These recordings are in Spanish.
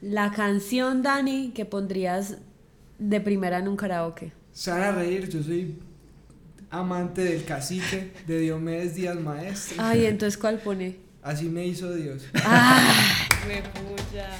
La canción, Dani, que pondrías de primera en un karaoke. Se van a reír, yo soy amante del cacique de Diomedes Díaz Maestro. Ay, entonces ¿cuál pone? Así me hizo Dios. ¡Ah! Me puya.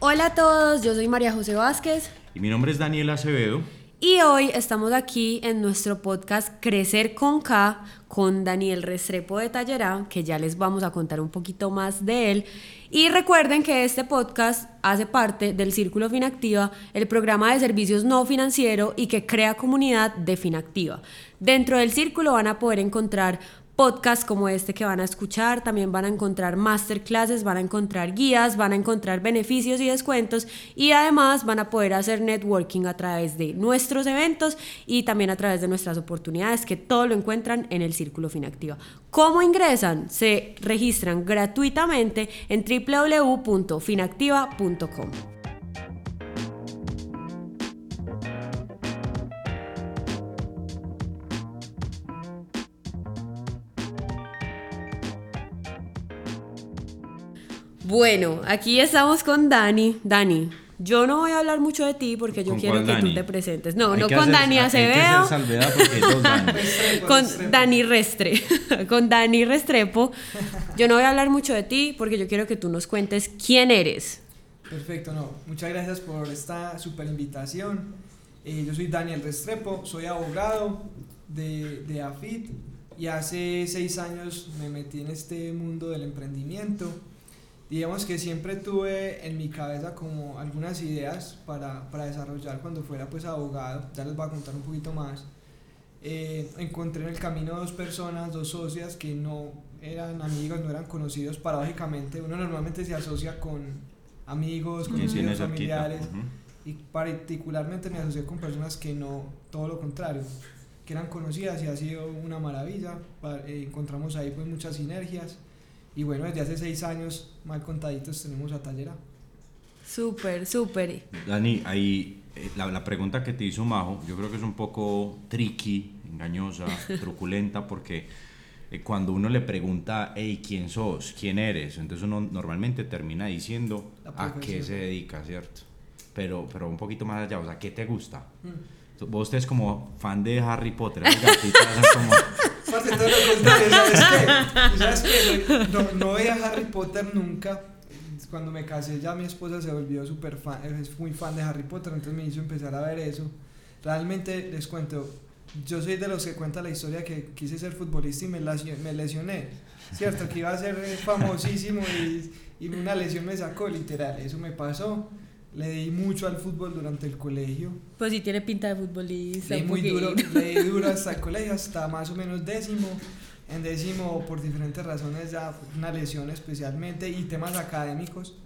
Hola a todos, yo soy María José Vázquez Y mi nombre es Daniel Acevedo. Y hoy estamos aquí en nuestro podcast Crecer con K con Daniel Restrepo de Tallerá, que ya les vamos a contar un poquito más de él. Y recuerden que este podcast hace parte del Círculo Finactiva, el programa de servicios no financiero y que crea comunidad de Finactiva. Dentro del círculo van a poder encontrar podcasts como este que van a escuchar, también van a encontrar masterclasses, van a encontrar guías, van a encontrar beneficios y descuentos y además van a poder hacer networking a través de nuestros eventos y también a través de nuestras oportunidades que todo lo encuentran en el Círculo Finactiva. ¿Cómo ingresan? Se registran gratuitamente en www.finactiva.com. Bueno, aquí estamos con Dani. Dani, yo no voy a hablar mucho de ti porque yo ¿Con quiero que tú te presentes. No, Hay no con hacer- Dani hay que hacer Acevedo, con. Dani Restre, con Dani Restrepo. Yo no voy a hablar mucho de ti porque yo quiero que tú nos cuentes quién eres. Perfecto, no. Muchas gracias por esta super invitación. Eh, yo soy Daniel Restrepo, soy abogado de, de AFIT y hace seis años me metí en este mundo del emprendimiento. Digamos que siempre tuve en mi cabeza como algunas ideas para, para desarrollar cuando fuera pues abogado, ya les voy a contar un poquito más. Eh, encontré en el camino dos personas, dos socias que no eran amigos, no eran conocidos. Paradójicamente, uno normalmente se asocia con amigos, ¿Quién tiene conocidos, familiares, y particularmente me asocié con personas que no, todo lo contrario, que eran conocidas y ha sido una maravilla. Eh, encontramos ahí pues muchas sinergias. Y bueno, desde hace seis años, mal contaditos, tenemos a Tallera. Súper, súper. Dani, ahí eh, la, la pregunta que te hizo Majo, yo creo que es un poco tricky, engañosa, truculenta, porque eh, cuando uno le pregunta, hey, ¿quién sos? ¿Quién eres? Entonces uno normalmente termina diciendo a qué se dedica, ¿cierto? Pero, pero un poquito más allá, o sea, ¿qué te gusta? Mm. Vos es como fan de Harry Potter, esas gatitas como... ¿sabes qué? No, no veía Harry Potter nunca. Cuando me casé ya mi esposa se volvió súper fan, es muy fan de Harry Potter, entonces me hizo empezar a ver eso. Realmente les cuento, yo soy de los que cuenta la historia que quise ser futbolista y me, me lesioné. Cierto, que iba a ser eh, famosísimo y, y una lesión me sacó, literal, eso me pasó. Le di mucho al fútbol durante el colegio. Pues sí tiene pinta de futbolista. Leí muy duro, leí duro hasta el colegio, hasta más o menos décimo. En décimo, por diferentes razones, ya una lesión especialmente y temas académicos,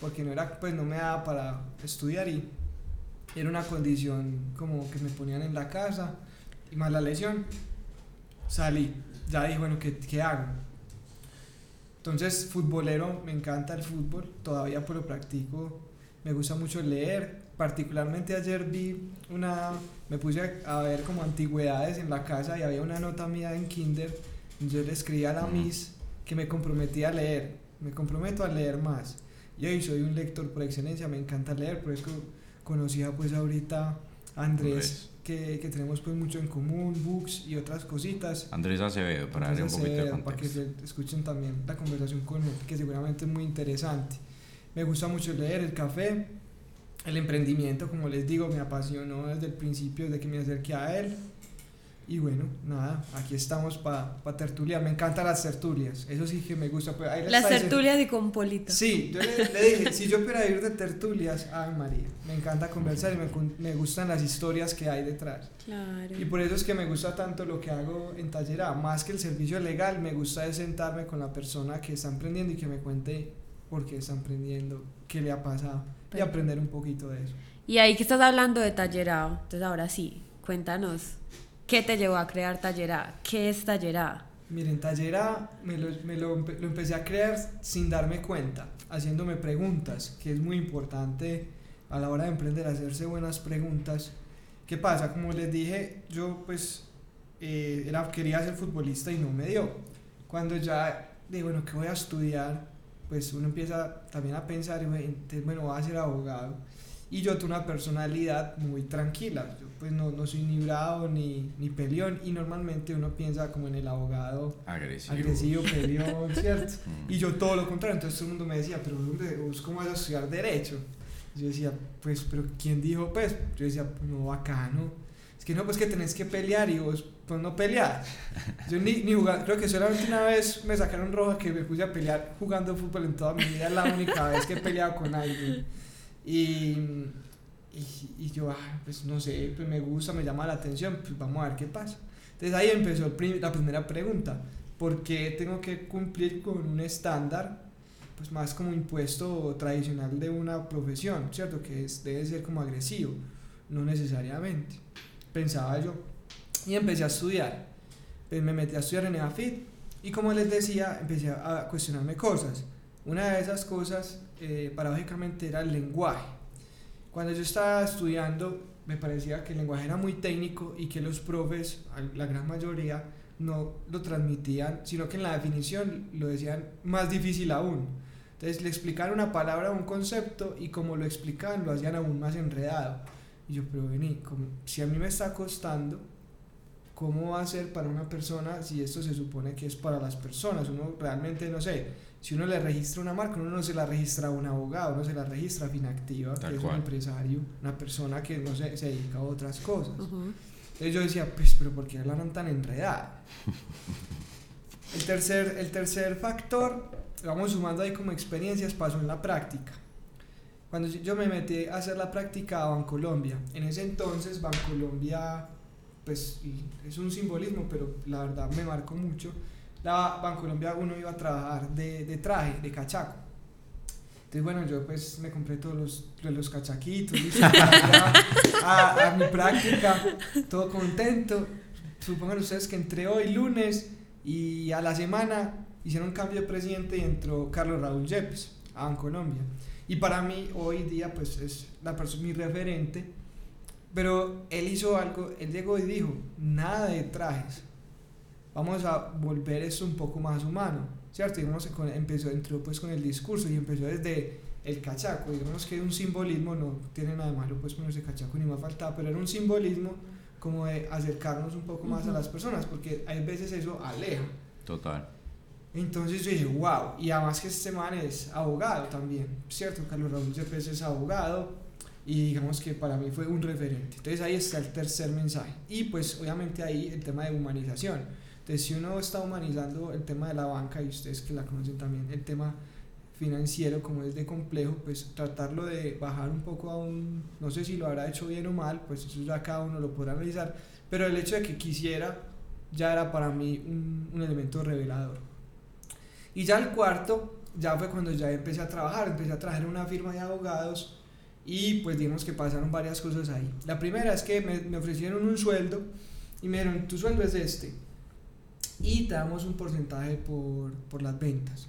porque no era, pues no me daba para estudiar y era una condición como que me ponían en la casa y más la lesión. Salí, ya dije, bueno, ¿qué, qué hago? Entonces, futbolero, me encanta el fútbol, todavía pues lo practico, me gusta mucho leer, particularmente ayer vi una, me puse a, ver como antigüedades en la casa y había una nota mía en kinder, yo le escribí a la miss que me comprometí a leer, me comprometo a leer más. Y hoy soy un lector por excelencia, me encanta leer, por eso conocía pues ahorita a Andrés. Que, que tenemos pues mucho en común, books y otras cositas. Andrés Acevedo, para darle un poquito de eh, para que contexto. se escuchen también la conversación con él, que seguramente es muy interesante. Me gusta mucho leer, el café, el emprendimiento, como les digo, me apasionó desde el principio, desde que me acerqué a él. Y bueno, nada, aquí estamos para pa tertuliar. Me encantan las tertulias, eso sí que me gusta. pues, ahí Las tertulias y con Polito. Sí, yo le, le dije, si yo pudiera ir de tertulias, ay María, me encanta conversar y me, me gustan las historias que hay detrás. Claro. Y por eso es que me gusta tanto lo que hago en Taller A. Más que el servicio legal, me gusta es sentarme con la persona que está emprendiendo y que me cuente por qué está emprendiendo, qué le ha pasado y Perfecto. aprender un poquito de eso. Y ahí que estás hablando de Tallerado, entonces ahora sí, cuéntanos, ¿qué te llevó a crear Tallerado? ¿Qué es Tallerado? Miren, Taller A me, lo, me lo lo empecé a crear sin darme cuenta, haciéndome preguntas, que es muy importante a la hora de emprender, hacerse buenas preguntas. ¿Qué pasa? Como les dije, yo pues eh, era, quería ser futbolista y no me dio. Cuando ya digo, bueno, ¿qué voy a estudiar? Pues uno empieza también a pensar, bueno, voy a ser abogado. Y yo tengo una personalidad muy tranquila. Yo pues no, no soy ni bravo ni, ni peleón. Y normalmente uno piensa como en el abogado agresivo, agresivo peleón, ¿cierto? Mm. Y yo todo lo contrario. Entonces todo el mundo me decía, pero ¿vos cómo vas a estudiar Derecho? Yo decía, pues, pero ¿quién dijo? Pues, yo decía, no, bacano. Que no, pues que tenés que pelear y vos, pues no pelear. Yo ni, ni jugar, creo que solamente una vez me sacaron roja que me puse a pelear jugando fútbol en toda mi vida, la única vez que he peleado con alguien. Y, y, y yo, ah, pues no sé, pues me gusta, me llama la atención, pues vamos a ver qué pasa. Entonces ahí empezó la primera pregunta, ¿por qué tengo que cumplir con un estándar pues más como impuesto tradicional de una profesión, ¿cierto? Que es, debe ser como agresivo, no necesariamente, pensaba yo. Y empecé a estudiar, pues me metí a estudiar en EAFIT y como les decía, empecé a cuestionarme cosas. Una de esas cosas, eh, paradójicamente, era el lenguaje. Cuando yo estaba estudiando, me parecía que el lenguaje era muy técnico y que los profes, la gran mayoría, no lo transmitían, sino que en la definición lo decían más difícil aún. Entonces le explicaron una palabra, un concepto, y como lo explicaban, lo hacían aún más enredado. Y yo, pero vení, como, si a mí me está costando, ¿cómo va a ser para una persona si esto se supone que es para las personas? Uno realmente, no sé, si uno le registra una marca, uno no se la registra a un abogado, uno se la registra a Finactiva, que es un empresario, una persona que no sé, se dedica a otras cosas. Entonces yo decía, pues, pero ¿por qué hablan tan enredada? el, tercer, el tercer factor vamos sumando ahí como experiencias, pasó en la práctica. Cuando yo me metí a hacer la práctica a Bancolombia, en ese entonces Bancolombia, pues es un simbolismo, pero la verdad me marcó mucho. La Bancolombia uno iba a trabajar de, de traje, de cachaco. Entonces, bueno, yo pues me compré todos los, los cachaquitos, a, a, mi práctica, todo contento. Supongan ustedes que entré hoy lunes y a la semana hicieron un cambio de presidente y entró Carlos Raúl Yepes a Colombia. Y para mí hoy día pues es la persona, mi referente, pero él hizo algo, él llegó y dijo, nada de trajes, vamos a volver esto un poco más humano, ¿cierto? Digamos que empezó, entró pues con el discurso y empezó desde el cachaco, digamos que un simbolismo, no tiene nada de malo pues ponerse cachaco ni más faltaba, pero era un simbolismo como de acercarnos un poco más a las personas, porque hay veces eso aleja. Total. Entonces yo dije, wow, y además que este man es abogado también, ¿cierto? Carlos Raúl Yepes es abogado y digamos que para mí fue un referente. Entonces ahí está el tercer mensaje. Y pues obviamente ahí el tema de humanización. Entonces si uno está humanizando el tema de la banca y ustedes que la conocen también, el tema financiero como es de complejo, pues tratarlo de bajar un poco a un, no sé si lo habrá hecho bien o mal, pues eso ya cada uno lo podrá analizar, pero el hecho de que quisiera ya era para mí un, un elemento revelador. Y ya el cuarto, ya fue cuando ya empecé a trabajar, empecé a trabajar una firma de abogados y pues digamos que pasaron varias cosas ahí. La primera es que me, me ofrecieron un sueldo y me dijeron, tu sueldo es este y te damos un porcentaje por, por las ventas.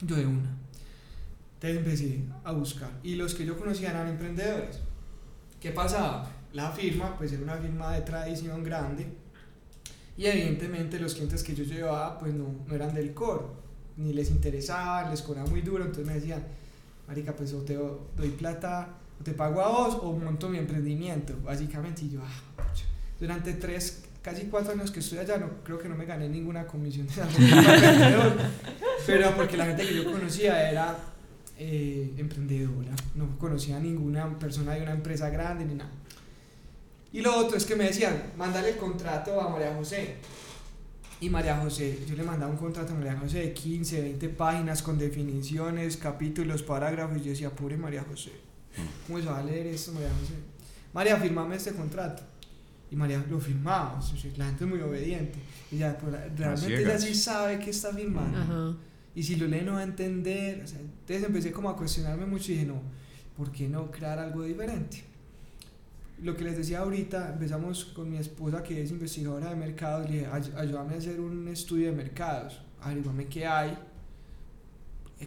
Yo de una. Entonces empecé a buscar y los que yo conocía eran emprendedores. ¿Qué pasaba? La firma, pues era una firma de tradición grande y evidentemente los clientes que yo llevaba pues no, no eran del core ni les interesaba, les cobraba muy duro, entonces me decían, marica, pues o te doy plata, o te pago a vos, o monto mi emprendimiento, básicamente, y yo, ah, durante tres, casi cuatro años que estoy allá, no, creo que no me gané ninguna comisión de pero porque la gente que yo conocía era eh, emprendedora, no conocía a ninguna persona de una empresa grande ni nada. Y lo otro es que me decían, mándale el contrato a María José. Y María José, yo le mandaba un contrato a María José de 15, 20 páginas con definiciones, capítulos, parágrafos. Y yo decía, pobre María José, mm. ¿cómo se va a leer esto, María José? María, firmame este contrato. Y María lo firmaba. La gente es muy obediente. Y ya, pues, realmente ella sí sabe que está firmando. Y si lo lee, no va a entender. entonces empecé como a cuestionarme mucho y dije, no, ¿por qué no crear algo diferente? Lo que les decía ahorita, empezamos con mi esposa que es investigadora de mercados, le dije, ayúdame a hacer un estudio de mercados, averiguame qué hay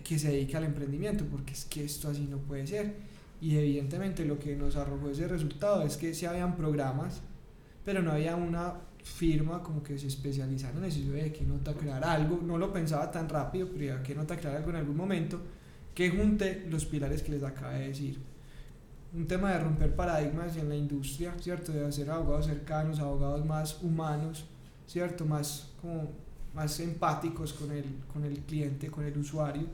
que se dedique al emprendimiento, porque es que esto así no puede ser. Y evidentemente lo que nos arrojó ese resultado es que sí habían programas, pero no había una firma como que se especializaron en eso. De qué nota crear algo, no lo pensaba tan rápido, pero qué nota crear algo en algún momento que junte los pilares que les acabé de decir. Un tema de romper paradigmas en la industria, ¿cierto? De hacer abogados cercanos, abogados más humanos, ¿cierto? Más, como, más empáticos con el, con el cliente, con el usuario.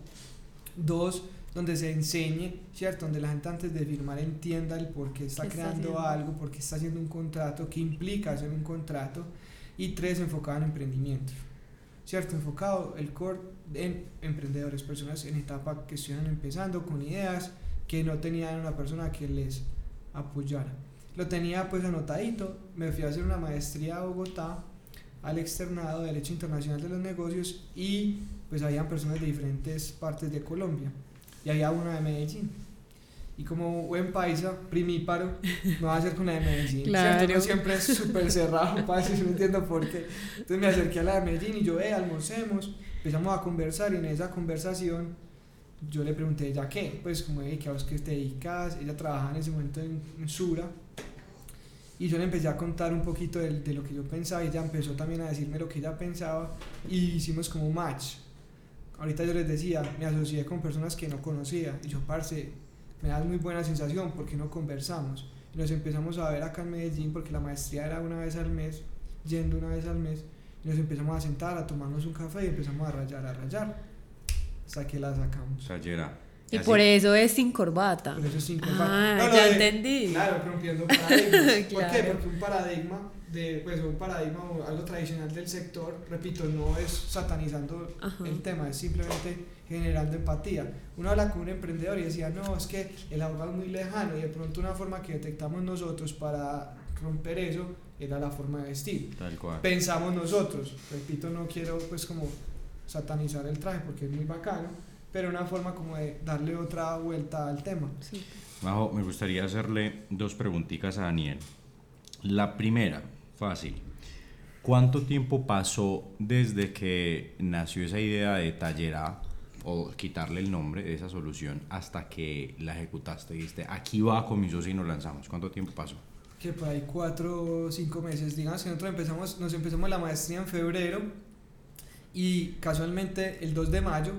Dos, donde se enseñe, ¿cierto? Donde la gente antes de firmar entienda el por qué está creando algo, por qué está haciendo un contrato, qué implica hacer un contrato. Y tres, enfocado en emprendimiento, ¿cierto? Enfocado el core en emprendedores, personas en etapa que estuvieran empezando con ideas que no tenían una persona que les apoyara. Lo tenía pues anotadito, me fui a hacer una maestría a Bogotá al externado de Derecho Internacional de los Negocios y pues habían personas de diferentes partes de Colombia y había una de Medellín. Y como buen paisa, primíparo, me va a hacer con la de Medellín. Claro. siempre es súper cerrado, paisa, yo no entiendo por qué. Entonces me acerqué a la de Medellín y yo, eh, almorcemos, empezamos a conversar y en esa conversación yo le pregunté ella qué, pues como, ¿qué a vos que te dedicas? Ella trabajaba en ese momento en, en, Sura. Y yo le empecé a contar un poquito de, de, lo que yo pensaba y ella empezó también a decirme lo que ella pensaba y hicimos como un match. Ahorita yo les decía, me asocié con personas que no conocía y yo, parce, me da muy buena sensación porque no conversamos. Y nos empezamos a ver acá en Medellín porque la maestría era una vez al mes, yendo una vez al mes. Y nos empezamos a sentar, a tomarnos un café y empezamos a rayar, a rayar. Hasta que la sacamos. O sea, Yera, y por eso es sin corbata. Por eso es sin corbata. Ah, no, ya de, entendí. Claro, rompiendo paradigmas. ¿Por claro. qué? Porque un paradigma de pues un paradigma o algo tradicional del sector, repito, no es satanizando Ajá. el tema, es simplemente generando empatía. Uno habla con un emprendedor y decía, no, es que el abogado es muy lejano y de pronto una forma que detectamos nosotros para romper eso era la forma de vestir. Tal cual. Pensamos nosotros, repito, no quiero pues como satanizar el traje porque es muy bacano, pero una forma como de darle otra vuelta al tema. Sí. Majo, me gustaría hacerle dos preguntitas a Daniel. La primera, fácil. ¿Cuánto tiempo pasó desde que nació esa idea de Tallera o quitarle el nombre de esa solución hasta que la ejecutaste? Dijiste, aquí va con mi socio y nos lanzamos. ¿Cuánto tiempo pasó? Que por ahí cuatro o cinco meses. Digamos que nosotros empezamos, nos empezamos la maestría en febrero y casualmente el 2 de mayo,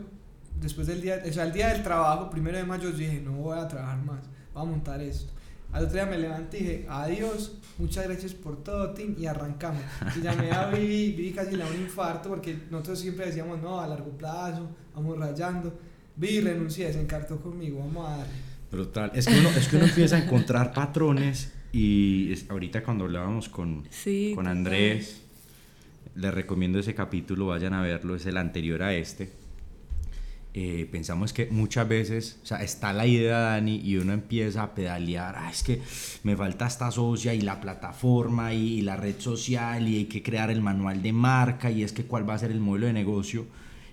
después del día, o sea, el día del trabajo, primero de mayo, yo dije, no voy a trabajar más, voy a montar esto. Al otro día me levanté y dije, adiós, muchas gracias por todo, Tim, y arrancamos. Y llamé a Vivi, Vivi casi le da un infarto porque nosotros siempre decíamos, no, a largo plazo, vamos rayando. Vivi renuncié, se encartó conmigo, vamos a darle. Brutal. Es que uno, es que uno empieza a encontrar patrones y es, ahorita cuando hablábamos con, sí, con Andrés, les recomiendo ese capítulo, vayan a verlo, es el anterior a este eh, pensamos que muchas veces, o sea, está la idea, Dani, y uno empieza a pedalear, ah, es que me falta esta socia y la plataforma y, la red social y hay que crear el manual de marca y es que cuál va a ser el modelo de negocio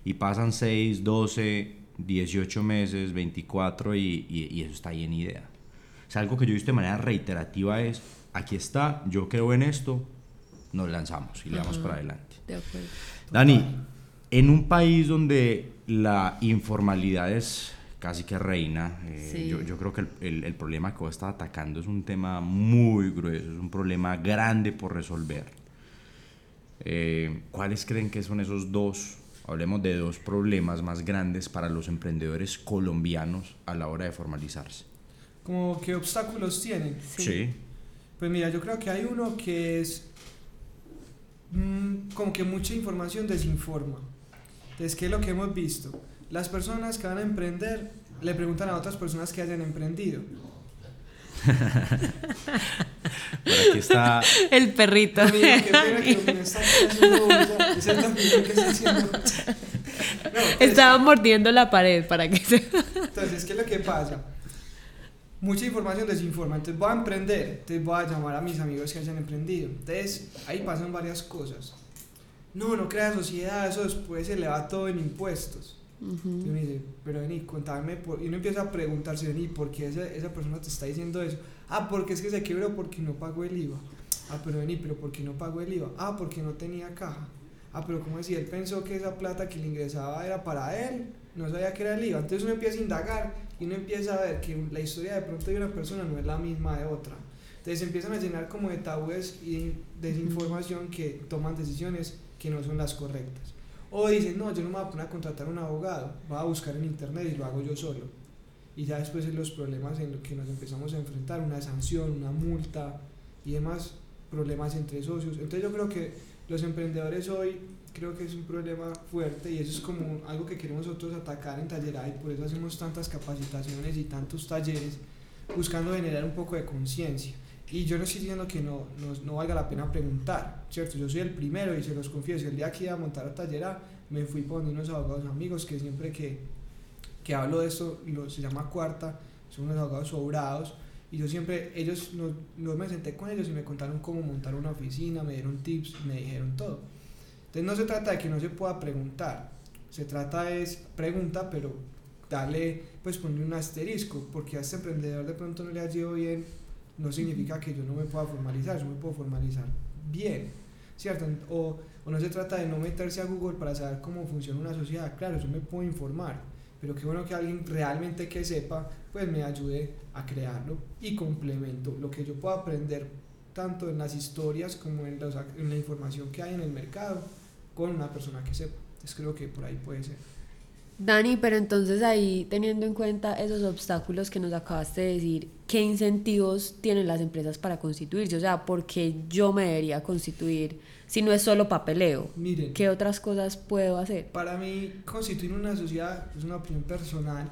y pasan 6, 12, 18 meses, 24 y, y, y eso está ahí en idea. O sea, algo que yo he visto de manera reiterativa es, aquí está, yo creo en esto, nos lanzamos y le damos para adelante. De acuerdo. Dani, en un país donde la informalidad es casi que reina, eh, Sí. yo, yo creo que el, el- el problema que vos estás atacando es un tema muy grueso, es un problema grande por resolver. Eh, ¿Cuáles creen que son esos dos, hablemos de dos problemas más grandes para los emprendedores colombianos a la hora de formalizarse? Como, ¿qué obstáculos tienen? Sí. Pues mira, yo creo que hay uno que es mm, como que mucha información desinforma. Entonces, ¿qué es lo que hemos visto? Las personas que van a emprender le preguntan a otras personas que hayan emprendido. Por aquí está El perrito. Estaba mordiendo la pared para que se... Entonces, ¿qué es lo que pasa? Mucha información desinforma. Entonces, voy a emprender. Entonces, voy a llamar a mis amigos que hayan emprendido. Entonces, ahí pasan varias cosas. No, no crea sociedad, eso después se le va todo en impuestos. Y uno dice, pero vení, contame. Por... Y uno empieza a preguntarse, vení, ¿por qué esa, esa persona te está diciendo eso? Ah, porque es que se quebró porque no pagó el IVA. Ah, pero vení, pero ¿por qué no pagó el IVA? Ah, porque no tenía caja. Ah, pero ¿cómo decía? Él pensó que esa plata que le ingresaba era para él, no sabía que era el IVA. Entonces uno empieza a indagar y uno empieza a ver que la historia de pronto de una persona no es la misma de otra. Entonces empiezan a llenar como de tabúes y desinformación que toman decisiones que no son las correctas. O dicen, no, yo no me voy a poner a contratar a un abogado, voy a buscar en internet y lo hago yo solo. Y ya después en los problemas en los que nos empezamos a enfrentar, una sanción, una multa y demás problemas entre socios. Entonces yo creo que los emprendedores hoy creo que es un problema fuerte y eso es como algo que queremos nosotros atacar en Tallerá y por eso hacemos tantas capacitaciones y tantos talleres buscando generar un poco de conciencia. Y yo no estoy diciendo que no, no, no, valga la pena preguntar, ¿cierto? Yo soy el primero y se los confieso, el día que iba a montar a Tallera me fui con unos abogados amigos que siempre que, que hablo de esto, lo, se llama cuarta, son unos abogados sobrados y yo siempre, ellos, no, no me senté con ellos y me contaron cómo montar una oficina, me dieron tips, me dijeron todo. Entonces no se trata de que no se pueda preguntar, se trata es pregunta, pero darle, pues poner un asterisco, porque a este emprendedor de pronto no le ha ido bien, no significa que yo no me pueda formalizar, yo me puedo formalizar bien, ¿cierto? O, o no se trata de no meterse a Google para saber cómo funciona una sociedad, claro, yo me puedo informar, pero qué bueno que alguien realmente que sepa, pues me ayude a crearlo y complemento lo que yo puedo aprender tanto en las historias como en, los, en la información que hay en el mercado con una persona que sepa. Entonces creo que por ahí puede ser. Dani, pero entonces ahí teniendo en cuenta esos obstáculos que nos acabaste de decir, ¿qué incentivos tienen las empresas para constituirse? O sea, ¿por qué yo me debería constituir si no es solo papeleo? Miren, ¿Qué otras cosas puedo hacer? Para mí, constituir una sociedad es una opinión personal,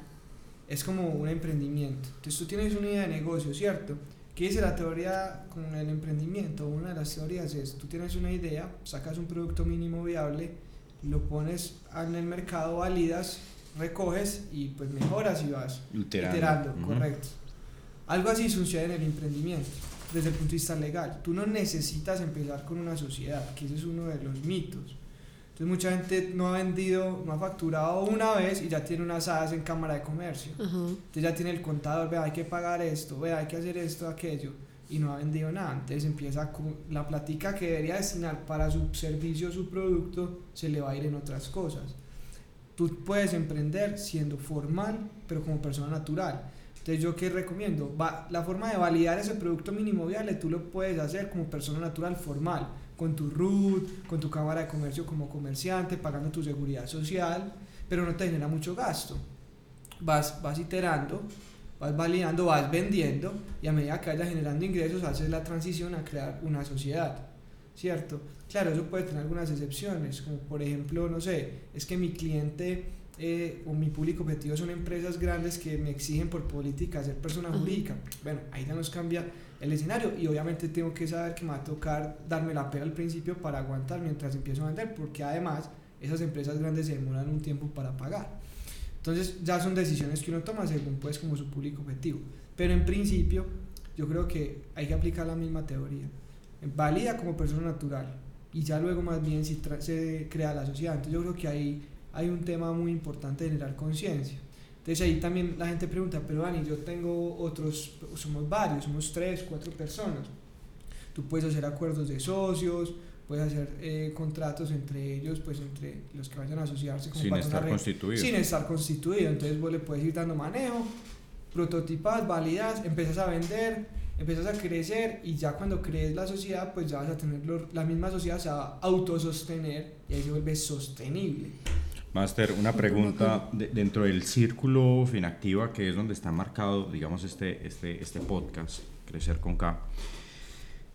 es como un emprendimiento. Entonces tú tienes una idea de negocio, ¿cierto? ¿Qué dice la teoría con el emprendimiento? Una de las teorías es, tú tienes una idea, sacas un producto mínimo viable, lo pones en el mercado, validas, recoges y pues mejoras y vas Iterando. iterando, correcto. Algo así sucede en el emprendimiento, desde el punto de vista legal. Tú no necesitas empezar con una sociedad, que ese es uno de los mitos. Entonces mucha gente no ha vendido, no ha facturado una vez y ya tiene unas hadas en cámara de comercio. Entonces ya tiene el contador, vea, hay que pagar esto, vea, hay que hacer esto, aquello, y no ha vendido nada. Entonces empieza con la platica que debería destinar para su servicio, su producto, se le va a ir en otras cosas. Tú puedes emprender siendo formal, pero como persona natural. Entonces, ¿yo qué recomiendo? Va, la forma de validar ese producto mínimo viable, tú lo puedes hacer como persona natural formal, con tu RUT, con tu cámara de comercio como comerciante, pagando tu seguridad social, pero no te genera mucho gasto. Vas, vas iterando, vas validando, vas vendiendo, y a medida que vayas generando ingresos, haces la transición a crear una sociedad, ¿cierto? Claro, eso puede tener algunas excepciones, como por ejemplo, no sé, es que mi cliente eh, o mi público objetivo son empresas grandes que me exigen por política ser persona jurídica. Bueno, ahí ya nos cambia el escenario y obviamente tengo que saber que me va a tocar darme la pena al principio para aguantar mientras empiezo a vender, porque además esas empresas grandes se demoran un tiempo para pagar. Entonces ya son decisiones que uno toma según pues como su público objetivo. Pero en principio yo creo que hay que aplicar la misma teoría. Valida como persona natural y ya luego más bien si se crea la sociedad. Entonces yo creo que ahí hay un tema muy importante de generar conciencia. Entonces ahí también la gente pregunta, pero Dani, yo tengo otros, somos varios, somos tres, cuatro personas. Tú puedes hacer acuerdos de socios, puedes hacer eh, contratos entre ellos, pues entre los que vayan a asociarse como Sin estar constituido. sin estar constituido. Entonces vos le puedes ir dando manejo, prototipas, validas, empiezas a vender, empiezas a crecer y ya cuando crees la sociedad, pues ya vas a tener lo- la misma sociedad se va a autosostener y ahí se vuelve sostenible. Master, una pregunta de- dentro del círculo Finactiva, que es donde está marcado, digamos, este, este, este podcast, Crecer con K.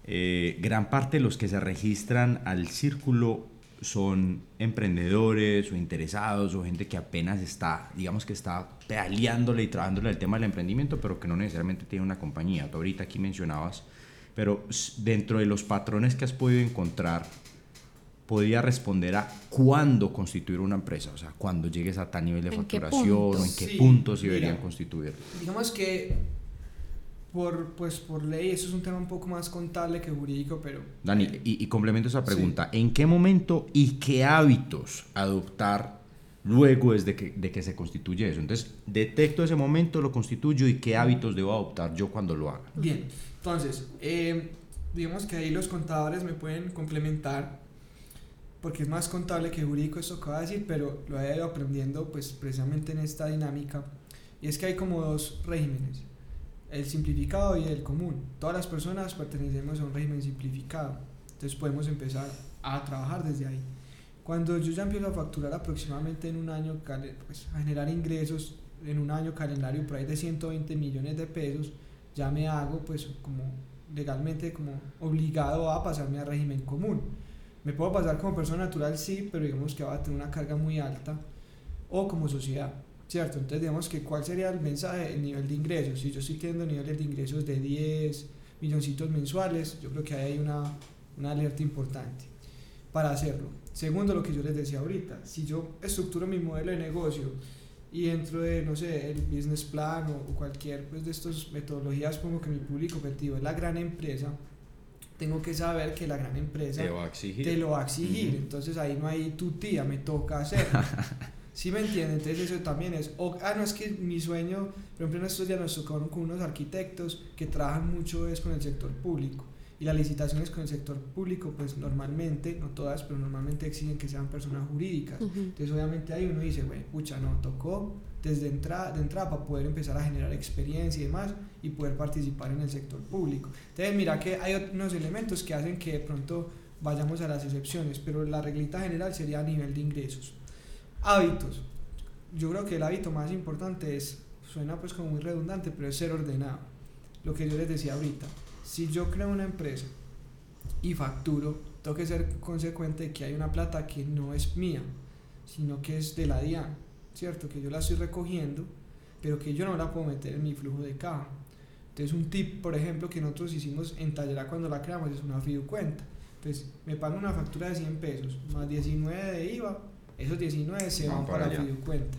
eh, gran parte de los que se registran al círculo son emprendedores o interesados o gente que apenas está, digamos que está pedaleándole y trabajándole el tema del emprendimiento, pero que no necesariamente tiene una compañía. Tú ahorita aquí mencionabas, pero dentro de los patrones que has podido encontrar, podría responder a cuándo constituir una empresa, o sea, cuándo llegues a tal nivel de ¿En qué facturación o en qué Sí, puntos mira. deberían constituir. Digamos que por, pues, por ley eso es un tema un poco más contable que jurídico, pero... Dani, y, y complemento esa pregunta, ¿en qué momento y qué hábitos adoptar luego desde que, de que se constituye eso? Entonces, detecto ese momento, lo constituyo y qué hábitos debo adoptar yo cuando lo haga. Bien, entonces, eh, digamos que ahí los contadores me pueden complementar, porque es más contable que jurídico esto que voy a decir, pero lo he ido aprendiendo pues precisamente en esta dinámica, y es que hay como dos regímenes. el simplificado y el común. Todas las personas pertenecemos a un régimen simplificado, entonces podemos empezar a trabajar desde ahí. Cuando yo ya empiezo a facturar aproximadamente en un año, pues, a generar ingresos en un año calendario por ahí de 120 millones de pesos, ya me hago pues como legalmente como obligado a pasarme a régimen común. Me puedo pasar como persona natural, sí, pero digamos que va a tener una carga muy alta, o como sociedad, ¿cierto? Entonces digamos que cuál sería el mensaje, el nivel de ingresos. Si yo estoy teniendo niveles de ingresos de 10 milloncitos mensuales, yo creo que ahí hay una, una alerta importante para hacerlo. Segundo, lo que yo les decía ahorita, si yo estructuro mi modelo de negocio y dentro de, no sé, el business plan o, cualquier pues, de estas metodologías, como que mi público objetivo es la gran empresa, tengo que saber que la gran empresa te, va a exigir. te lo va a exigir. Entonces ahí no hay tu tía, me toca hacerlo. ¿Sí me entienden? Entonces eso también es, ah, no, es que mi sueño, por ejemplo en estos días nos tocaron con unos arquitectos que trabajan mucho es con el sector público y las licitaciones con el sector público, pues normalmente, no todas, pero normalmente exigen que sean personas jurídicas. Entonces, obviamente ahí uno dice, bueno, pucha, no, tocó desde entrada, de entrada para poder empezar a generar experiencia y demás y poder participar en el sector público. Entonces, mira que hay unos elementos que hacen que de pronto vayamos a las excepciones, pero la reglita general sería a nivel de ingresos. Hábitos. Yo creo que el hábito más importante es, suena pues como muy redundante, pero es ser ordenado. Lo que yo les decía ahorita si yo creo una empresa y facturo, tengo que ser consecuente de que hay una plata que no es mía, sino que es de la DIAN, ¿cierto? Que yo la estoy recogiendo, pero que yo no la puedo meter en mi flujo de caja. Entonces, un tip, por ejemplo, que nosotros hicimos en Tallera cuando la creamos es una fiducuenta. Entonces, me pagan una factura de 100 pesos más 19 de IVA, esos 19 se van, para, la fiducuenta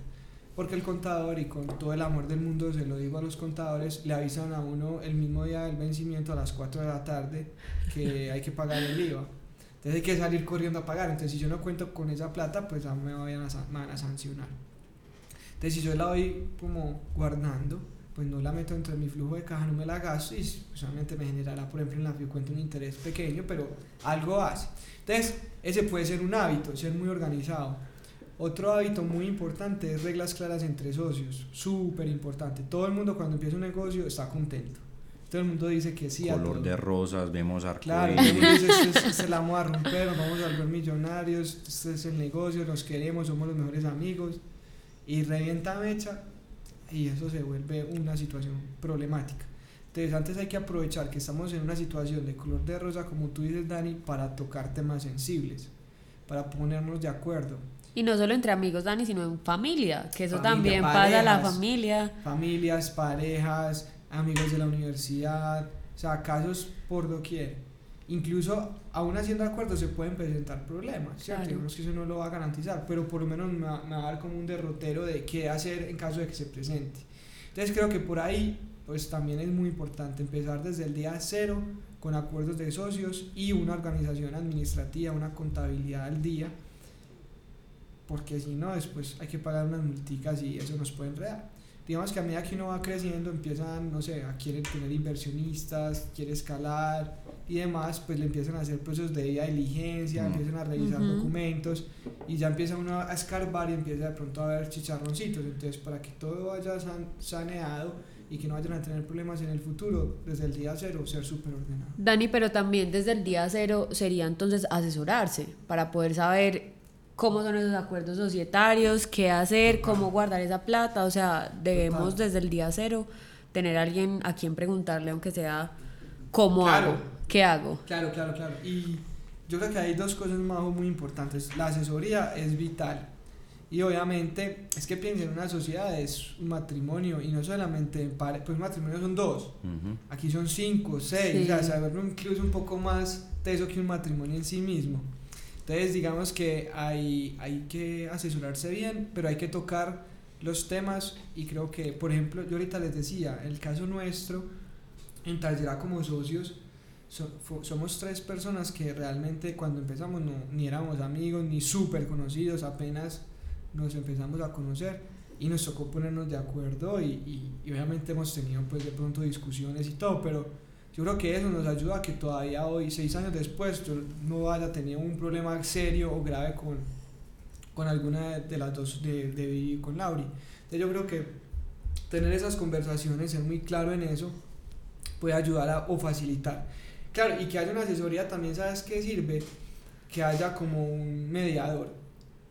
porque el contador, y con todo el amor del mundo se lo digo a los contadores, le avisan a uno el mismo día del vencimiento a las 4 de la tarde que hay que pagar el IVA. Entonces hay que salir corriendo a pagar. Entonces si yo no cuento con esa plata, pues me, vayan a, me van a sancionar. Entonces si yo la voy como guardando, pues no la meto dentro de mi flujo de caja, no me la gasto y solamente me generará, por ejemplo, en la cuenta un interés pequeño, pero algo hace. Entonces, ese puede ser un hábito, ser muy organizado. Otro hábito muy importante es reglas claras entre socios, súper importante. Todo el mundo cuando empieza un negocio está contento. Todo el mundo dice que sí. Color de rosas, vemos arcoíris. Claro, dice, este, este la vamos a romper, nos vamos a volver millonarios, este es el negocio, nos queremos, somos los mejores amigos. Y revienta mecha y eso se vuelve una situación problemática. Entonces antes hay que aprovechar que estamos en una situación de color de rosa, como tú dices, Dani, para tocar temas sensibles, para ponernos de acuerdo y no solo entre amigos, Dani, sino en familia, que eso también pasa la familia. Familias, parejas, amigos de la universidad, o sea, casos por doquier. Incluso, aún haciendo acuerdos, se pueden presentar problemas, ¿cierto? Claro. que eso no lo va a garantizar, pero por lo menos me va, me va a dar como un derrotero de qué hacer en caso de que se presente. Entonces, creo que por ahí, pues también es muy importante empezar desde el día cero con acuerdos de socios y una organización administrativa, una contabilidad al día porque si no, después hay que pagar unas multicas y eso nos puede enredar. Digamos que a medida que uno va creciendo, empiezan, no sé, a quieren tener inversionistas, quiere escalar y demás, pues le empiezan a hacer procesos de diligencia, empiezan a revisar documentos y ya empieza uno a escarbar y empieza de pronto a ver chicharroncitos. Entonces, para que todo vaya saneado y que no vayan a tener problemas en el futuro, desde el día cero, ser súper ordenado. Dani, pero también desde el día cero sería entonces asesorarse para poder saber cómo son esos acuerdos societarios, qué hacer, cómo guardar esa plata, o sea, debemos desde el día cero tener a alguien a quien preguntarle, aunque sea cómo hago, qué hago. Claro, claro, claro. Y yo creo que hay dos cosas más muy importantes. La asesoría es vital. Y obviamente, es que piensen, una sociedad es un matrimonio y no solamente, pues matrimonio son dos, aquí son cinco, seis, o sea, saberlo incluso un poco más teso que un matrimonio en sí mismo. Entonces, digamos que hay, hay que asesorarse bien, pero hay que tocar los temas y creo que, por ejemplo, yo ahorita les decía, el caso nuestro, en Tallera como socios, somos tres personas que realmente cuando empezamos no, ni éramos amigos ni súper conocidos, apenas nos empezamos a conocer y nos tocó ponernos de acuerdo y, y, y obviamente hemos tenido pues de pronto discusiones y todo, pero yo creo que eso nos ayuda a que todavía hoy, seis años después, yo no haya tenido un problema serio o grave con, con alguna de las dos, de, de con Lauri. Entonces yo creo que tener esas conversaciones, ser muy claro en eso, puede ayudar a, o facilitar. Claro, y que haya una asesoría también, ¿sabes qué sirve? Que haya como un mediador,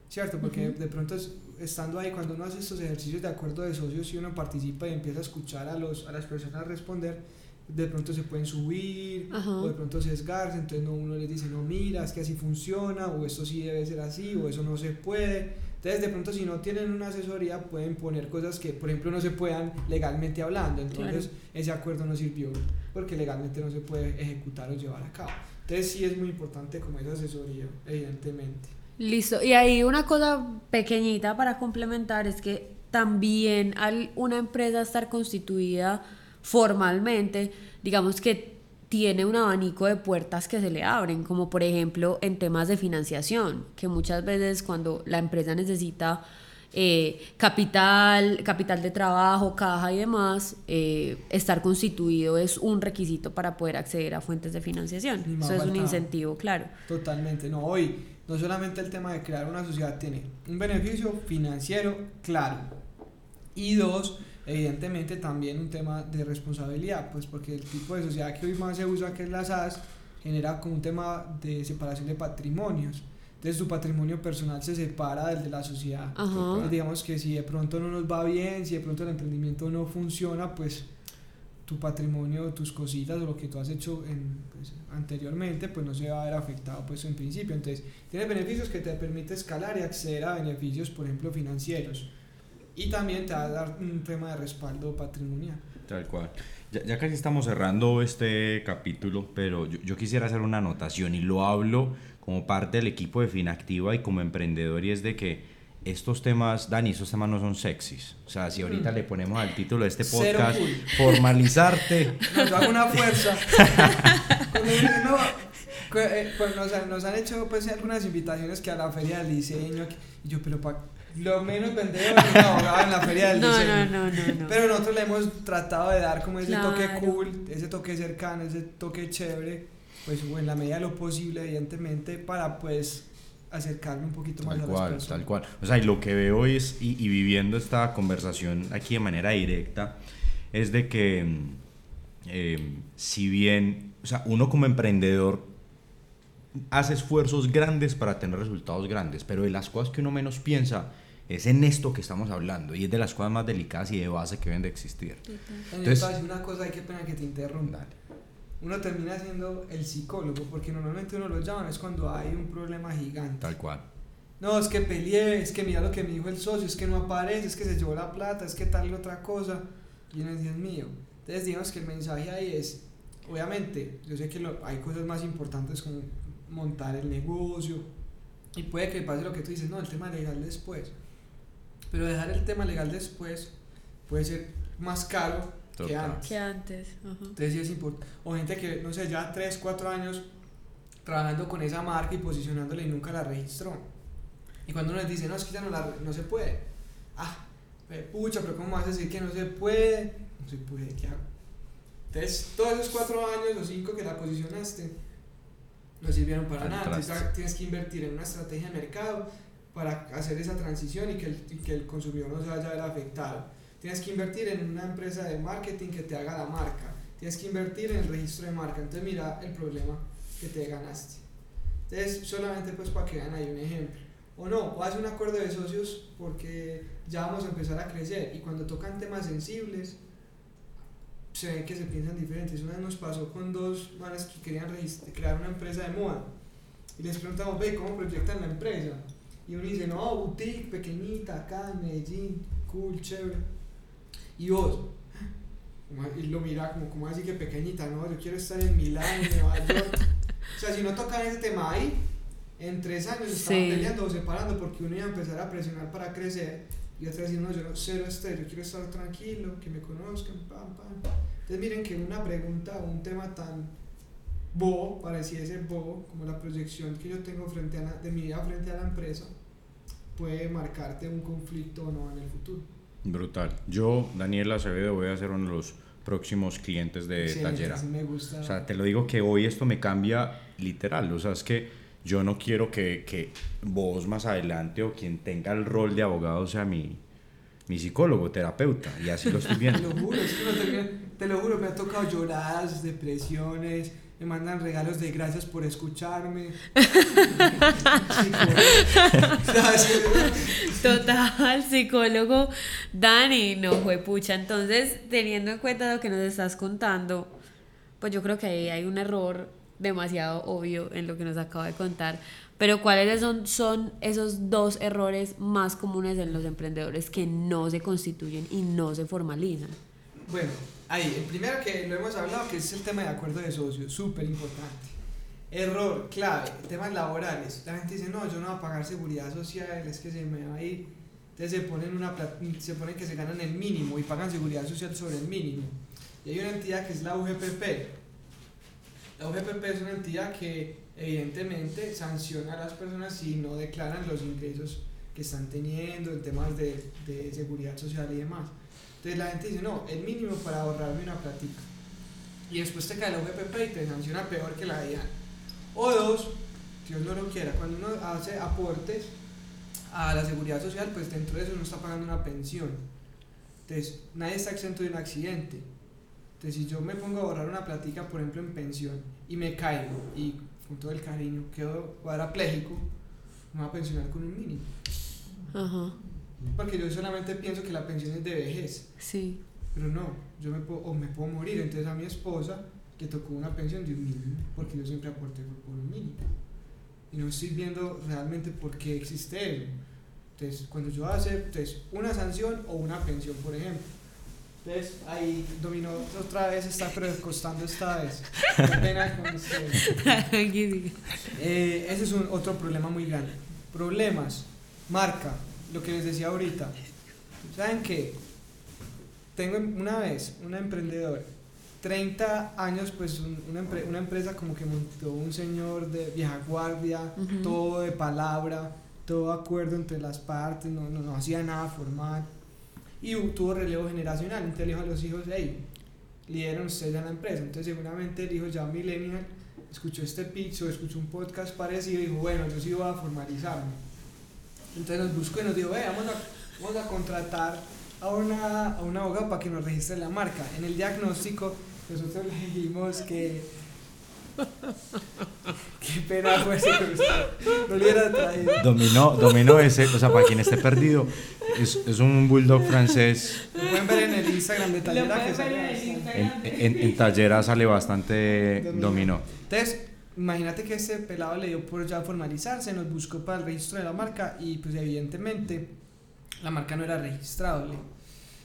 ¿cierto? Porque de pronto estando ahí, cuando uno hace estos ejercicios de acuerdo de socios y uno participa y empieza a escuchar a, los, a las personas responder, de pronto se pueden subir o de pronto sesgarse, entonces uno les dice, no, mira, es que así funciona, o esto sí debe ser así, o eso no se puede. Entonces, de pronto, si no tienen una asesoría, pueden poner cosas que, por ejemplo, no se puedan legalmente hablando. Entonces, ese acuerdo no sirvió porque legalmente no se puede ejecutar o llevar a cabo. Entonces, sí es muy importante como esa asesoría, evidentemente. Listo. Y ahí una cosa pequeñita para complementar es que también al una empresa estar constituida formalmente, digamos que tiene un abanico de puertas que se le abren, como por ejemplo en temas de financiación, que muchas veces cuando la empresa necesita eh, capital, capital de trabajo, caja y demás, eh, estar constituido es un requisito para poder acceder a fuentes de financiación. Eso es un incentivo, claro. Totalmente, no, hoy no solamente el tema de crear una sociedad tiene un beneficio financiero, claro, y dos, evidentemente también un tema de responsabilidad, pues porque el tipo de sociedad que hoy más se usa, que es la SAS, genera como un tema de separación de patrimonios. Entonces su patrimonio personal se separa del de la sociedad. digamos que si de pronto no nos va bien, si de pronto el emprendimiento no funciona, pues tu patrimonio, tus cositas o lo que tú has hecho en, pues, anteriormente, pues no se va a ver afectado pues en principio. Entonces, tiene beneficios que te permite escalar y acceder a beneficios, por ejemplo, financieros y también te va a dar un tema de respaldo patrimonial. Tal cual. Ya, ya casi estamos cerrando este capítulo, pero yo, yo, quisiera hacer una anotación y lo hablo como parte del equipo de Finactiva y como emprendedor y es de que estos temas, Dani, estos temas no son sexys. O sea, si ahorita mm. le ponemos al título de este podcast, formalizarte. Nos da una fuerza. Eh, pues nos, nos, han hecho pues algunas invitaciones que a la feria del diseño, y yo, pero para lo menos vendedor es abogado en la feria del diseño. No, no, no, Pero nosotros le hemos tratado de dar como ese toque cool, ese toque cercano, ese toque chévere, pues en la medida de lo posible, evidentemente, para pues acercarme un poquito más a cual, las Tal cual, O sea, y lo que veo es, y, y, viviendo esta conversación aquí de manera directa, es de que eh, si bien, o sea, uno como emprendedor hace esfuerzos grandes para tener resultados grandes, pero de las cosas que uno menos piensa es en esto que estamos hablando y es de las cosas más delicadas y de base que deben de existir. Entonces, una cosa, hay que pena que te interrumpa. Uno termina siendo el psicólogo porque normalmente uno lo llama es cuando hay un problema gigante. Tal cual. No, es que peleé, es que mira lo que me dijo el socio, es que no aparece, es que se llevó la plata, es que tal y otra cosa. Y uno dice, mío. Entonces digamos que el mensaje ahí es, obviamente, yo sé que lo, hay cosas más importantes como montar el negocio y puede que pase lo que tú dices, no, el tema legal después. Pero dejar el tema legal después puede ser más caro que antes. Que antes. Entonces sí es importante. O gente que, no sé, ya 3, 4 años trabajando con esa marca y posicionándola y nunca la registró. Y cuando uno les dice, no, es que ya no, la, no se puede. Ah, pucha, pero ¿cómo vas a decir que no se puede? No se puede, ¿qué hago? Entonces, todos esos 4 años o 5 que la posicionaste, no sirvieron para nada. Entonces, tienes que invertir en una estrategia de mercado para hacer esa transición y que el, que el consumidor no se vaya a ver afectado. Tienes que invertir en una empresa de marketing que te haga la marca. Tienes que invertir en el registro de marca. Entonces mira el problema que te ganaste. Entonces solamente pues para que vean ahí un ejemplo. O no, o haz un acuerdo de socios porque ya vamos a empezar a crecer y cuando tocan temas sensibles se ven que se piensan diferentes. Una vez nos pasó con dos manes que querían crear una empresa de moda y les preguntamos, ve, ¿cómo proyectan la empresa? Y uno dice, no, boutique, pequeñita, acá en Medellín, cool, chévere. Y vos, y lo mira como, como así que pequeñita, no, yo quiero estar en Milán, en Nueva York. O sea, si no tocan ese tema ahí, en tres años estaban peleando o separando porque uno iba a empezar a presionar para crecer y otro decir, no, yo cero estoy, yo quiero estar tranquilo, que me conozcan, pam, pam. Entonces miren que una pregunta o un tema tan bobo, pareciese bobo, como la proyección que yo tengo frente a de mi vida frente a la empresa, puede marcarte un conflicto o no en el futuro. Brutal. Yo, Daniel Acevedo, voy a ser uno de los próximos clientes de sí, Tallera. me gusta. O sea, te lo digo que hoy esto me cambia literal. O sea, es que yo no quiero que, que vos más adelante o quien tenga el rol de abogado sea mi, mi psicólogo, terapeuta, y así lo estoy Te viendo. lo juro, es que no te, te lo juro, me ha tocado lloradas, depresiones, me mandan regalos de gracias por escucharme. Total, psicólogo Dani, no fue pucha. Entonces, teniendo en cuenta lo que nos estás contando, pues yo creo que ahí hay un error demasiado obvio en lo que nos acaba de contar. Pero ¿cuáles son, son esos dos errores más comunes en los emprendedores que no se constituyen y no se formalizan? Bueno, ahí, el primero que lo hemos hablado, que es el tema de acuerdo de socios, súper importante. Error clave, temas laborales. La gente dice, no, yo no voy a pagar seguridad social, es que se me va a ir. Entonces se ponen, una, se ponen que se ganan el mínimo y pagan seguridad social sobre el mínimo. Y hay una entidad que es la UGPP. La UGPP es una entidad que evidentemente sanciona a las personas si no declaran los ingresos que están teniendo en temas de, de seguridad social y demás. Entonces la gente dice, no, el mínimo para ahorrarme una platica. Y después te cae la UGPP y te sanciona peor que la DIAN. O dos, Dios no lo quiera, cuando uno hace aportes a la seguridad social, pues dentro de eso uno está pagando una pensión. Entonces, nadie está exento de un accidente. Entonces, si yo me pongo a ahorrar una platica, por ejemplo, en pensión, y me caigo, y con todo el cariño quedo cuadrapléjico, me voy a pensionar con un mínimo. Ajá, Porque yo solamente pienso que la pensión es de vejez. sí. Pero no, yo me puedo, o me puedo morir. Entonces a mi esposa le tocó una pensión de un mínimo, porque yo siempre aporté por, un mínimo. Y no estoy viendo realmente por qué existe eso. Entonces, cuando yo hacer entonces, una sanción o una pensión, por ejemplo. Entonces, ahí dominó otra vez, está pero costando esta vez. Pena con. Eh, ese es un, otro problema muy grande. Problemas, marca, lo que les decía ahorita. ¿Saben qué? Tengo una vez una emprendedora, 30 años, pues un- una, empre- una empresa como que montó un señor de vieja guardia, todo de palabra, todo acuerdo entre las partes, no, no, no hacía nada formal. Y tuvo relevo generacional, entonces le dijo a los hijos, hey, lideran ustedes a la empresa. Entonces seguramente el hijo ya millennial escuchó este pitch o escuchó un podcast parecido y dijo, bueno, yo sí voy a formalizarme. Entonces nos buscó y nos dijo, "Ve, vamos a, vamos a contratar a una, a una abogada para que nos registre la marca. En el diagnóstico nosotros le dijimos que... Qué pena fue ese que usted no le hubiera traído. Dominó, dominó ese, o sea, para quien esté perdido, es, es un bulldog francés. Lo pueden ver en el Instagram de Tallera que sale. En, en, en tallera sale bastante Dominó. dominó. Entonces, imagínate que este pelado le dio por ya formalizarse, nos buscó para el registro de la marca y pues evidentemente la marca no era registrable.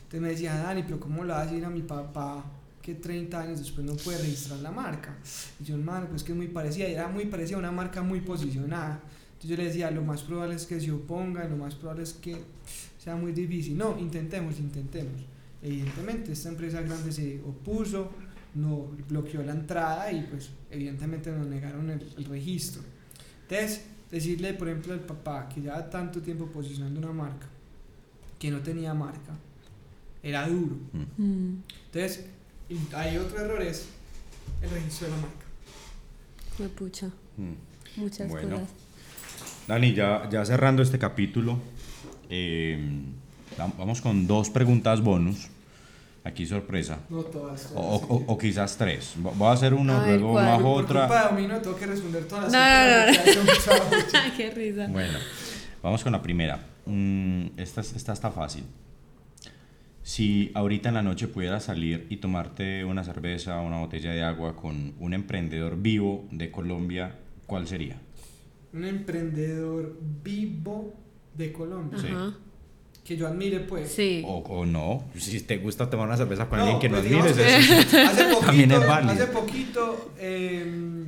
Entonces me decía, Dani, pero ¿cómo lo vas a decir a mi papá que 30 años después no puede registrar la marca? Y yo, hermano, pues que es muy parecida, era muy parecida a una marca muy posicionada. Entonces yo le decía, lo más probable es que se oponga, lo más probable es que sea muy difícil. No, intentemos, intentemos. Evidentemente esta empresa grande se opuso, no bloqueó la entrada y pues evidentemente nos negaron el, el registro. Entonces, decirle por ejemplo al papá que lleva tanto tiempo posicionando una marca, que no tenía marca, era duro. Mm, Entonces, y hay otro error es el registro de la marca. fue pucha. Mm. Muchas Bueno. cosas. Dani, ya, ya cerrando este capítulo, eh, vam- vamos con dos preguntas bonus. Aquí sorpresa. No todas. O, todas, o- sí. o quizás tres. Vo- Voy a hacer uno, A ver, luego ¿cuál? Majo Por otra. culpa de Domino tengo que responder todas No, no, no, Qué risa. Bueno, vamos con la primera. Mm, esta, es- esta está fácil. Si ahorita en la noche pudieras salir y tomarte una cerveza o una botella de agua con un emprendedor vivo de Colombia, ¿cuál sería? Un emprendedor vivo de Colombia. Sí. Que yo admire pues. Sí. O, o no, si te gusta tomar una cerveza con No, alguien que no pues digamos admires. que es- hace poquito, también es válido. hace poquito em,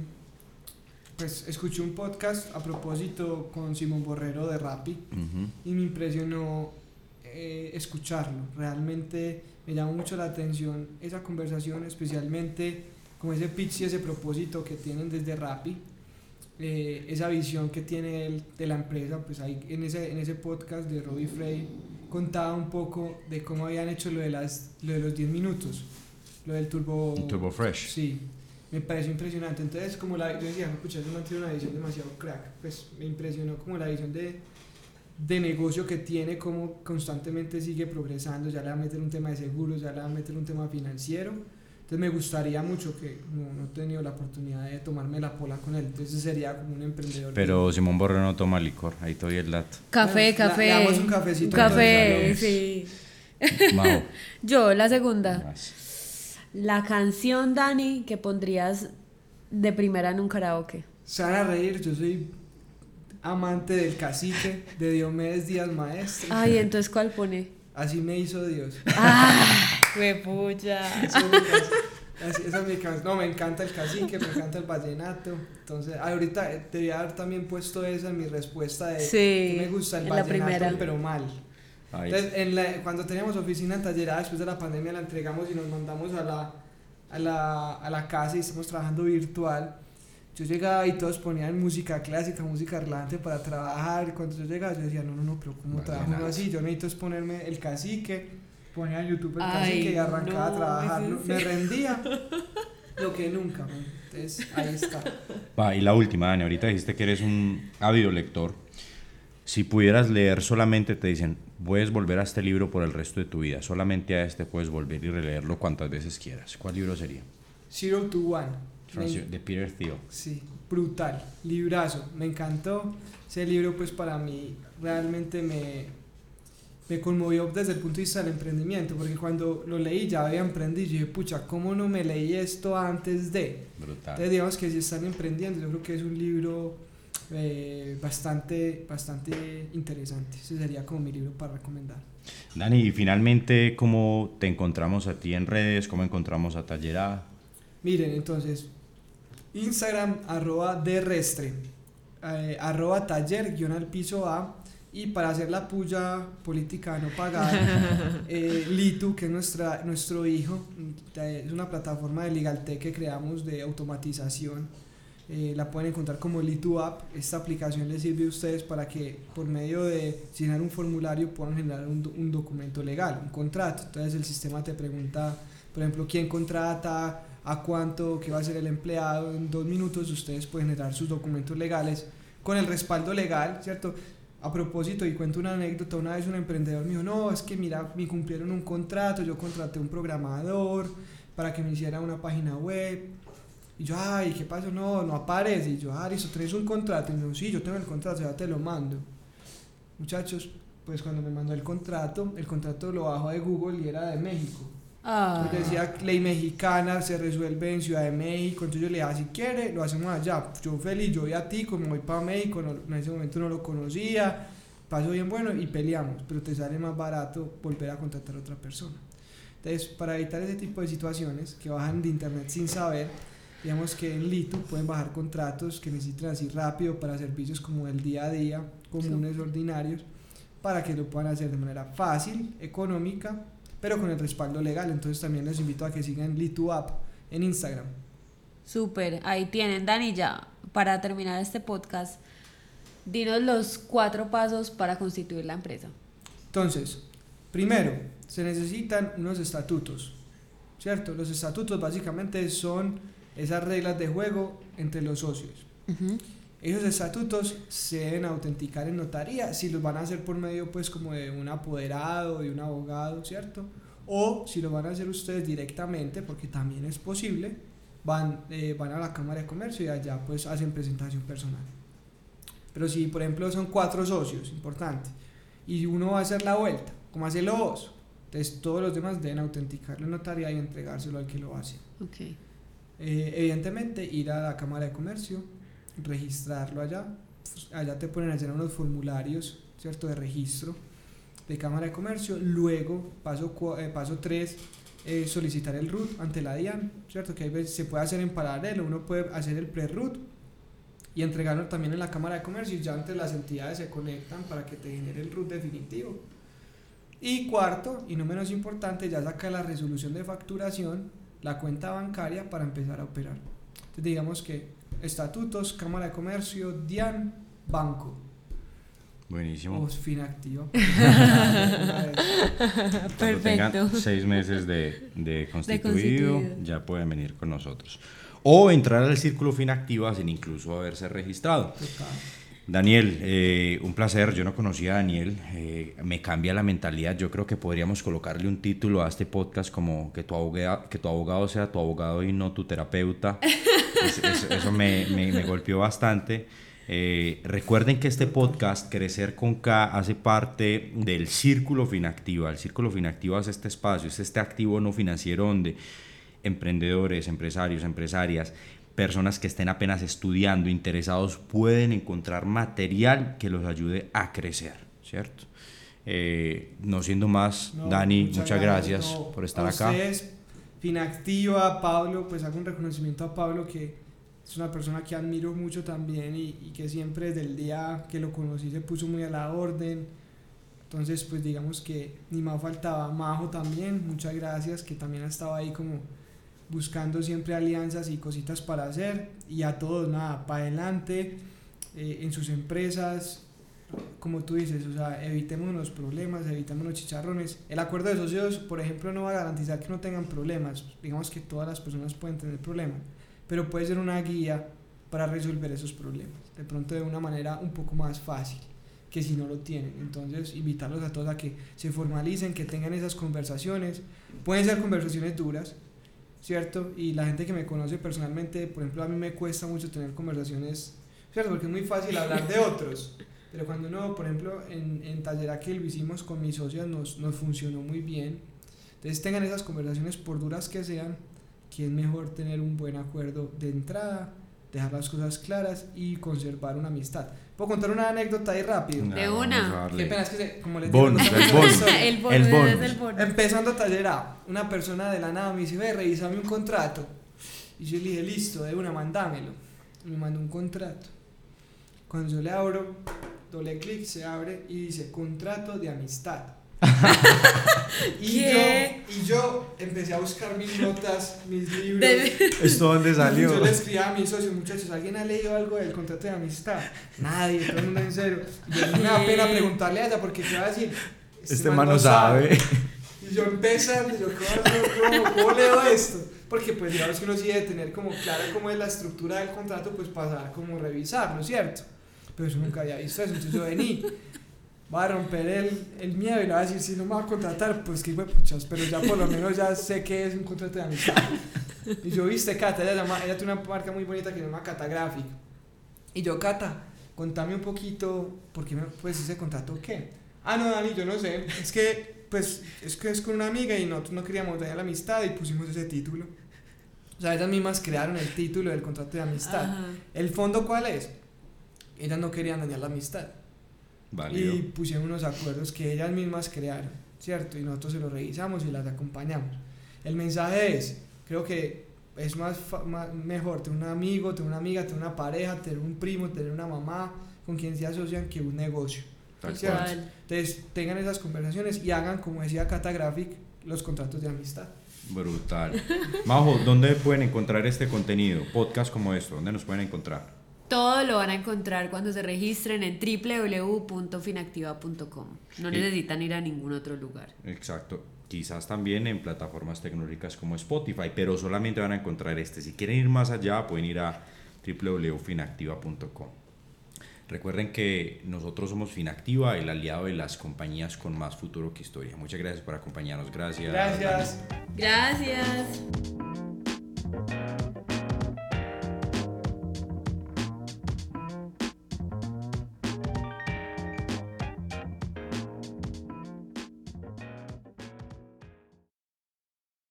pues escuché un podcast a propósito con Simón Borrero de Rappi Ujú. y me impresionó eh, escucharlo. Realmente me llamó mucho la atención esa conversación, especialmente como ese pitch y ese propósito que tienen desde Rappi. Eh, esa visión que tiene él de la empresa, pues ahí en ese, en ese podcast de Robbie Frey contaba un poco de cómo habían hecho lo de, las, lo de los 10 minutos, lo del turbo... Turbo Fresh. Sí, me pareció impresionante. Entonces, como la, yo decía, escucha, yo mantiene una visión demasiado crack. Pues me impresionó como la visión de, de negocio que tiene, cómo constantemente sigue progresando, ya le va a meter un tema de seguros, ya le va a meter un tema financiero. Entonces me gustaría mucho que no, no he tenido la oportunidad de tomarme la pola con él, entonces sería como un emprendedor. Pero Simón Borre no toma licor, ahí estoy el dato. Café, Bueno, café. le damos un cafecito, Un café, sí. Yo, la segunda. más. La canción, Dani, que pondrías de primera en un karaoke. Se van a reír, yo soy amante del cacique de Diomedes Díaz Maestre. Ay, entonces, ¿cuál pone? Así me hizo Dios. ¡Ah! ¡Huepucha! Esa es mi can- así- esa es mi can- No, me encanta el cacique, me encanta el vallenato. Entonces, ahorita eh, debía haber también puesto esa en mi respuesta de Sí, que me gusta el vallenato, pero mal. Ay, Entonces, en la- cuando teníamos oficina en Tallerada, después de la pandemia, la entregamos y nos mandamos a la, a la, a la casa y estamos trabajando virtual. Yo llegaba y todos ponían música clásica, música relajante para trabajar. Cuando yo llegaba, yo decía, no, no, no, pero ¿cómo trabajo Vallenato. así? Yo necesito es ponerme el cacique, ponía en YouTube el Ay, cacique y arrancaba no, a trabajar. ¿es en Me rendía lo que nunca. man. Entonces, ahí está. Va, y la última, Dani, ahorita dijiste que eres un ávido lector. Si pudieras leer solamente, te dicen, puedes volver a este libro por el resto de tu vida. Solamente a este puedes volver y releerlo cuantas veces quieras. ¿Cuál libro sería? Zero to One. De Peter Thiel. Sí, brutal, librazo, me encantó. Ese libro pues para mí realmente me, me conmovió desde el punto de vista del emprendimiento, porque cuando lo leí ya había emprendido y dije, pucha, ¿cómo no me leí esto antes de? Brutal. Entonces digamos que si están emprendiendo, yo creo que es un libro eh, bastante, bastante interesante. Ese sería como mi libro para recomendar. Dani, y finalmente, ¿cómo te encontramos a ti en redes? ¿Cómo encontramos a Tallerada? Miren, entonces, Instagram, arroba derrestre, eh, arroba taller, guion al piso A, y para hacer la puya política no pagada, eh, Litu, que es nuestra, nuestro hijo, es una plataforma de LegalTech que creamos de automatización. eh, la pueden encontrar como Litu App. Esta aplicación les sirve a ustedes para que por medio de llenar un formulario puedan generar un, un documento legal, un contrato. Entonces el sistema te pregunta, por ejemplo, quién contrata, a cuánto, qué va a ser el empleado. En dos minutos ustedes pueden generar sus documentos legales con el respaldo legal, ¿cierto? A propósito, y cuento una anécdota, una vez un emprendedor me dijo, no, es que mira, me cumplieron un contrato, yo contraté un programador para que me hiciera una página web. Y yo, ay, ¿qué pasó? No, no aparece. Y yo, ah, listo, ¿tenés un contrato? Y dijo, sí, yo tengo el contrato, ya te lo mando. Muchachos, pues cuando me mandó el contrato, el contrato lo bajo de Google y era de México. Ah. Entonces decía ley mexicana, se resuelve en Ciudad de México. Entonces yo le dije, ah, si quiere, lo hacemos allá. Yo feliz, yo voy a ti, como voy para México, no- en ese momento no lo conocía, pasó bien bueno y peleamos, pero te sale más barato volver a contratar a otra persona. Entonces, para evitar ese tipo de situaciones que bajan de internet sin saber, digamos que en Litu pueden bajar contratos que necesiten así rápido para servicios como el día a día, comunes, ordinarios, para que lo puedan hacer de manera fácil, económica, pero con el respaldo legal. Entonces también les invito a que sigan Litu App en Instagram. Súper, ahí tienen, Dani, ya, para terminar este podcast, dinos los cuatro pasos para constituir la empresa. Entonces, primero, se necesitan unos estatutos, ¿cierto? Los estatutos básicamente son esas reglas de juego entre los socios. Ujú. Esos estatutos se deben autenticar en notaría, si los van a hacer por medio pues como de un apoderado, de un abogado, ¿cierto? O si lo van a hacer ustedes directamente, porque también es posible, van, eh, van a la Cámara de Comercio y allá pues hacen presentación personal. Pero si por ejemplo son cuatro socios, importante, y uno va a hacer la vuelta, como hacerlo vos, entonces todos los demás deben autenticarlo en notaría y entregárselo al que lo hace. Ok. Eh, evidentemente, ir a la Cámara de Comercio, registrarlo allá. allá te ponen a llenar unos formularios, ¿cierto? De registro de Cámara de Comercio. Luego, paso 3, paso tres, eh, solicitar el RUT ante la DIAN, ¿cierto? Que se puede hacer en paralelo. Uno puede hacer el pre-RUT y entregarlo también en la Cámara de Comercio y ya antes las entidades se conectan para que te genere el RUT definitivo. Y cuarto, y no menos importante, ya saca la resolución de facturación, la cuenta bancaria para empezar a operar. Entonces digamos que estatutos, Cámara de Comercio, DIAN, banco. Buenísimo. O Finactiva. Cuando Perfecto. tengan seis meses de, de constituido, constituido. ya pueden venir con nosotros. O entrar al círculo Finactiva sin incluso haberse registrado. Total. Daniel, eh, un placer. Yo no conocía a Daniel. Eh, me cambia la mentalidad. Yo creo que podríamos colocarle un título a este podcast como que tu abogado, que tu abogado sea tu abogado y no tu terapeuta. eso me, me, golpeó bastante. Eh, recuerden que este podcast, Crecer con K, hace parte del Círculo Finactiva. El Círculo Finactiva es este espacio, es este activo no financiero donde emprendedores, empresarios, empresarias personas que estén apenas estudiando, interesados, pueden encontrar material que los ayude a crecer, ¿cierto? Eh, no siendo más, Dani, muchas, gracias, por estar acá. Ustedes, Finactiva, Pablo, pues hago un reconocimiento a Pablo que es una persona que admiro mucho también y, y que siempre desde el día que lo conocí se puso muy a la orden. Entonces, pues digamos que ni más faltaba. Majo también, muchas gracias, que también ha estado ahí como buscando siempre alianzas y cositas para hacer y a todos, nada, para adelante eh, en sus empresas, como tú dices, o sea, evitemos los problemas, evitemos los chicharrones. El acuerdo de socios, por ejemplo, no va a garantizar que no tengan problemas, digamos que todas las personas pueden tener problemas, pero puede ser una guía para resolver esos problemas, de pronto de una manera un poco más fácil que si no lo tienen. Entonces, invitarlos a todos a que se formalicen, que tengan esas conversaciones. Pueden ser conversaciones duras, ¿cierto? Y la gente que me conoce personalmente, por ejemplo, a mí me cuesta mucho tener conversaciones, ¿cierto? Porque es muy fácil hablar de otros. Pero cuando uno, por ejemplo, en, en Taller que lo hicimos con mis socios, nos, nos funcionó muy bien. Entonces tengan esas conversaciones, por duras que sean, que es mejor tener un buen acuerdo de entrada, dejar las cosas claras y conservar una amistad. ¿Puedo contar una anécdota ahí rápido? de una. Qué pena, es que como les digo, bonus, el, bonus. el, bonus, el bonus. Empezando taller A, una persona de la nada me dice, ve, revísame un contrato. Y yo le dije, listo, de una, mandámelo. Me mandó un contrato. Cuando yo le abro, doble clic, se abre y dice, contrato de amistad. y, yo, y yo empecé a buscar mis notas, mis libros. ¿Esto dónde salió? Yo le escribía a mis socios, muchachos, ¿alguien ha leído algo del contrato de amistad? Nadie, todo el mundo en serio. Y a mí me da pena preguntarle a ella porque ¿qué va a decir? Este, este man no sabe. Y yo empezando, yo, ¿cómo, cómo, leo esto? Porque pues digamos que uno sí debe tener como claro cómo es la estructura del contrato, pues pasar como revisarlo, ¿cierto? Pero eso nunca había visto eso, entonces yo vení va a romper el, el miedo y le va a decir, si no me va a contratar, pues que puchas, pero ya por lo menos ya sé que es un contrato de amistad. Y yo, viste, Cata, ella, llama, ella tiene una marca muy bonita que se llama Cata Graphic. Y yo, Cata, contame un poquito, ¿por qué me, pues ese contrato qué? Ah, no, Dani, yo no sé, es que, pues, es que es con una amiga y nosotros no queríamos dañar la amistad y pusimos ese título. O sea, ellas mismas crearon el título del contrato de amistad. ¿El fondo cuál es? Ellas no querían dañar la amistad. Y pusieron unos acuerdos que ellas mismas crearon, ¿cierto? Y nosotros se los revisamos y las acompañamos. El mensaje es, creo que es más, mejor tener un amigo, tener una amiga, tener una pareja, tener un primo, tener una mamá con quien se asocian que un negocio. Entonces tengan esas conversaciones y hagan, como decía Catagraphic, los contratos de amistad. Brutal. Majo, ¿dónde pueden encontrar este contenido? Podcast como esto, ¿dónde nos pueden encontrar? Todo lo van a encontrar cuando se registren en www.finactiva.com. No necesitan ir a ningún otro lugar. Exacto. Quizás también en plataformas tecnológicas como Spotify, pero solamente van a encontrar este. Si quieren ir más allá, pueden ir a www.finactiva.com. Recuerden que nosotros somos Finactiva, el aliado de las compañías con más futuro que historia. Muchas gracias por acompañarnos. Gracias. Gracias. Gracias.